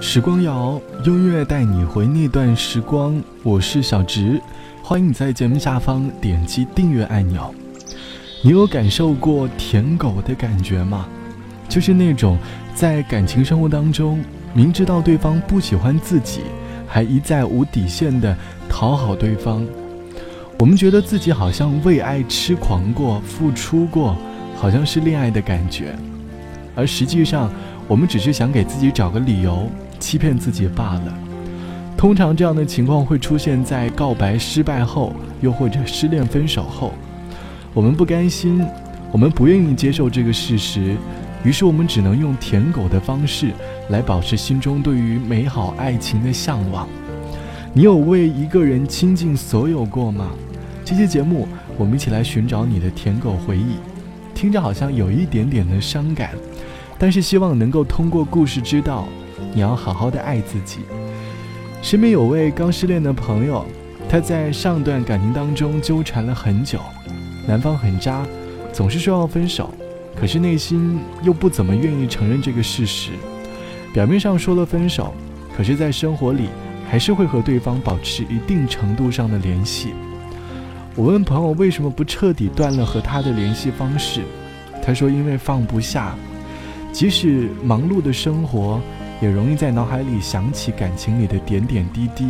时光谣，音乐带你回那段时光。我是小植，欢迎你在节目下方点击订阅按钮。你有感受过舔狗的感觉吗？就是那种在感情生活当中，明知道对方不喜欢自己，还一再无底线的讨好对方。我们觉得自己好像为爱痴狂过、付出过，好像是恋爱的感觉，而实际上，我们只是想给自己找个理由。欺骗自己罢了。通常这样的情况会出现在告白失败后，又或者失恋分手后。我们不甘心，我们不愿意接受这个事实，于是我们只能用舔狗的方式来保持心中对于美好爱情的向往。你有为一个人倾尽所有过吗？这期节目，我们一起来寻找你的舔狗回忆。听着好像有一点点的伤感，但是希望能够通过故事知道。你要好好的爱自己。身边有位刚失恋的朋友，他在上段感情当中纠缠了很久，男方很渣，总是说要分手，可是内心又不怎么愿意承认这个事实。表面上说了分手，可是在生活里还是会和对方保持一定程度上的联系。我问朋友为什么不彻底断了和他的联系方式，他说因为放不下，即使忙碌的生活。也容易在脑海里想起感情里的点点滴滴。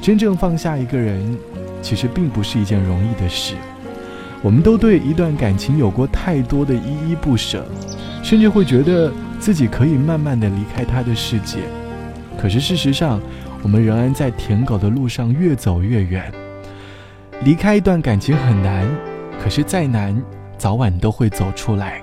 真正放下一个人，其实并不是一件容易的事。我们都对一段感情有过太多的依依不舍，甚至会觉得自己可以慢慢的离开他的世界。可是事实上，我们仍然在舔狗的路上越走越远。离开一段感情很难，可是再难，早晚都会走出来。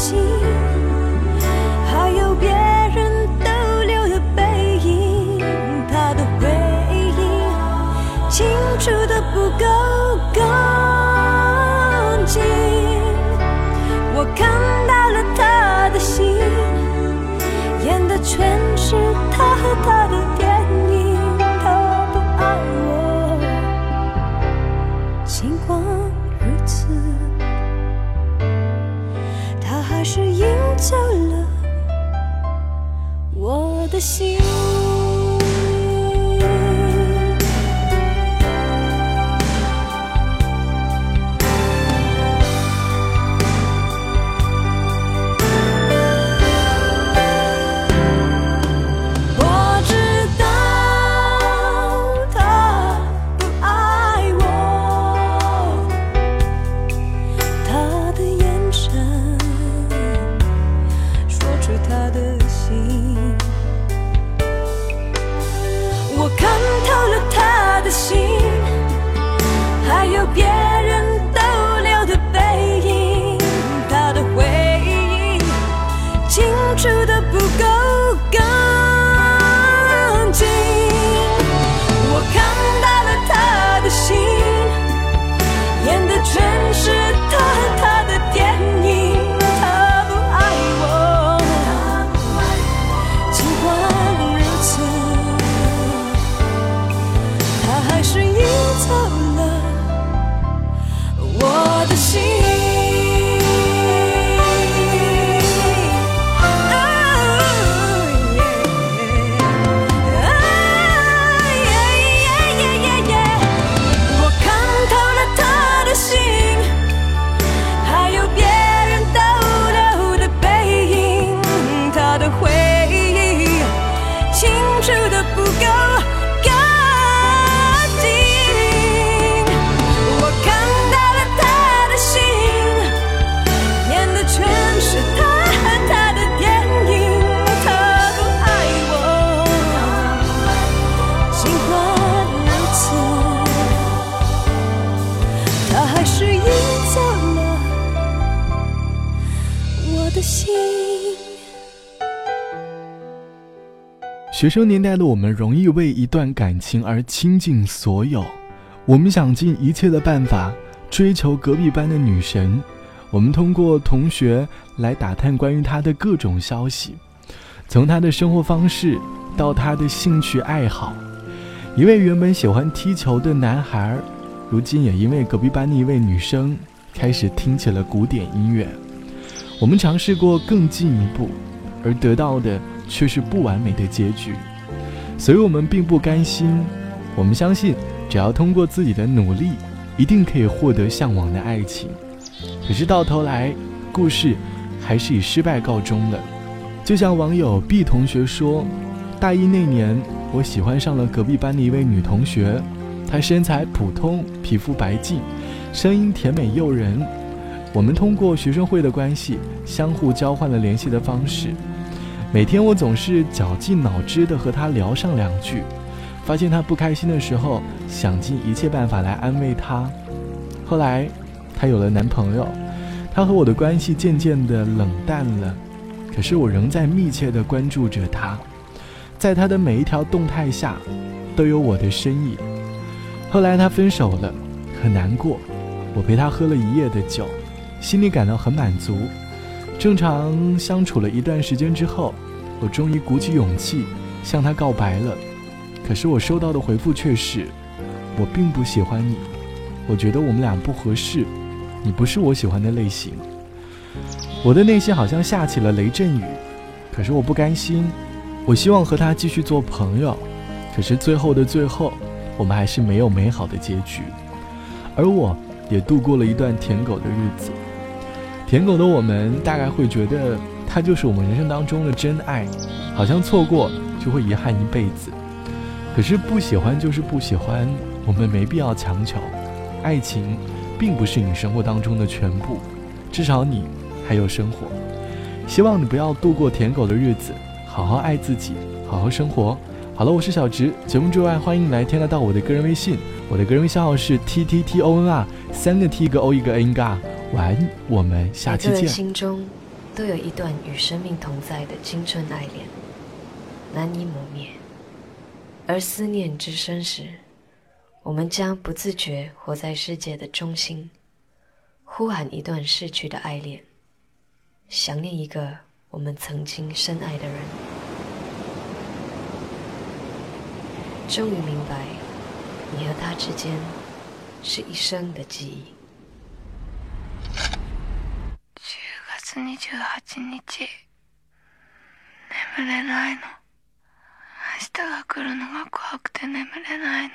心。学生年代的我们容易为一段感情而倾尽所有，我们想尽一切的办法追求隔壁班的女神，我们通过同学来打探关于她的各种消息，从她的生活方式到她的兴趣爱好。一位原本喜欢踢球的男孩，如今也因为隔壁班的一位女生开始听起了古典音乐。我们尝试过更进一步，而得到的。却是不完美的结局，所以我们并不甘心。我们相信，只要通过自己的努力，一定可以获得向往的爱情。可是到头来，故事还是以失败告终了。就像网友 B 同学说：“大一那年，我喜欢上了隔壁班的一位女同学，她身材普通，皮肤白净，声音甜美诱人。我们通过学生会的关系，相互交换了联系的方式。”每天我总是绞尽脑汁地和她聊上两句，发现她不开心的时候，想尽一切办法来安慰她。后来，她有了男朋友，她和我的关系渐渐地冷淡了。可是我仍在密切地关注着她，在她的每一条动态下，都有我的身影。后来她分手了，很难过。我陪她喝了一夜的酒，心里感到很满足。正常相处了一段时间之后，我终于鼓起勇气向他告白了。可是我收到的回复却是：我并不喜欢你，我觉得我们俩不合适，你不是我喜欢的类型。我的内心好像下起了雷阵雨，可是我不甘心，我希望和他继续做朋友。可是最后的最后，我们还是没有美好的结局，而我也度过了一段舔狗的日子。舔狗的我们大概会觉得他就是我们人生当中的真爱，好像错过就会遗憾一辈子。可是不喜欢就是不喜欢，我们没必要强求。爱情并不是你生活当中的全部，至少你还有生活。希望你不要度过舔狗的日子，好好爱自己，好好生活。好了，我是小直。节目之外，欢迎来添加到我的个人微信，我的个人微信号是 t t t o n r，三个 t 一个 o 一个 n 嘎。晚安，我们下期见。每个人心中都有一段与生命同在的青春爱恋，难以磨灭。而思念之深时，我们将不自觉活在世界的中心，呼喊一段逝去的爱恋，想念一个我们曾经深爱的人。终于明白，你和他之间是一生的记忆。28日。眠れないの。明日が来るのが怖くて眠れないの。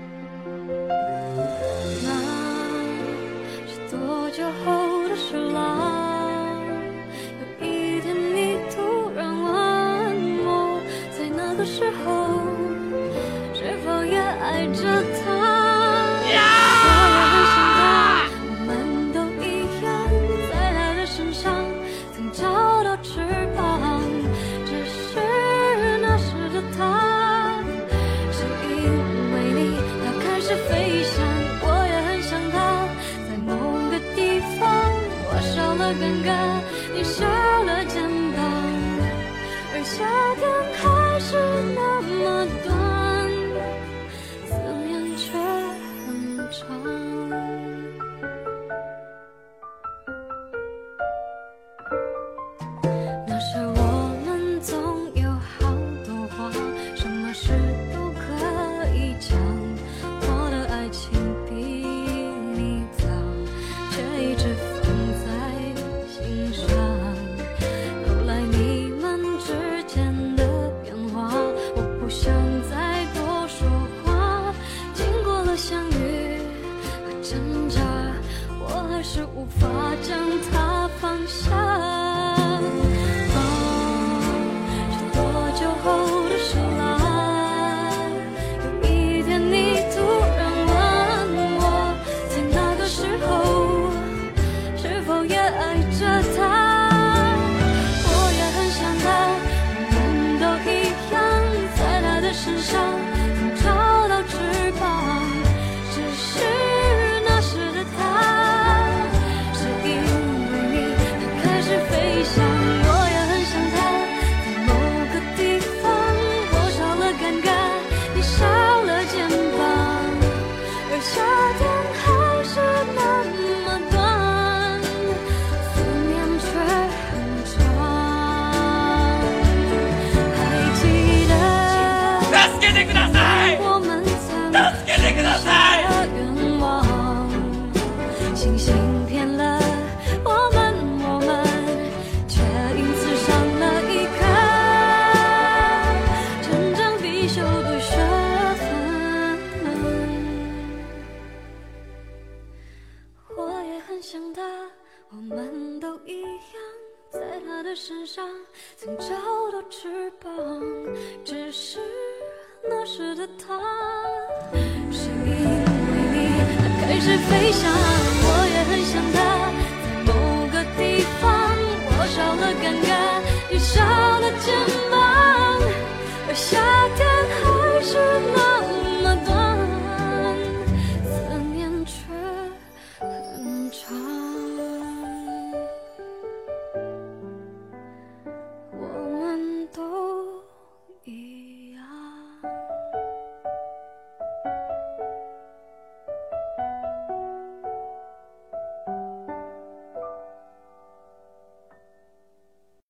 那是多久后的事啦有一天你突然问我在那个时候是否也爱着折了肩膀而夏天还是那么短思念却很长。てください我们曾助けてください的愿望，星星骗了我们，我们却因此上了一课真正必修的学分。我也很想他，我们都一样，在他的身上曾找到翅膀，只是 那时的他，是因为你，他开始飞翔。我也很想他，在某个地方。我少了尴尬，你少了肩膀。而夏天。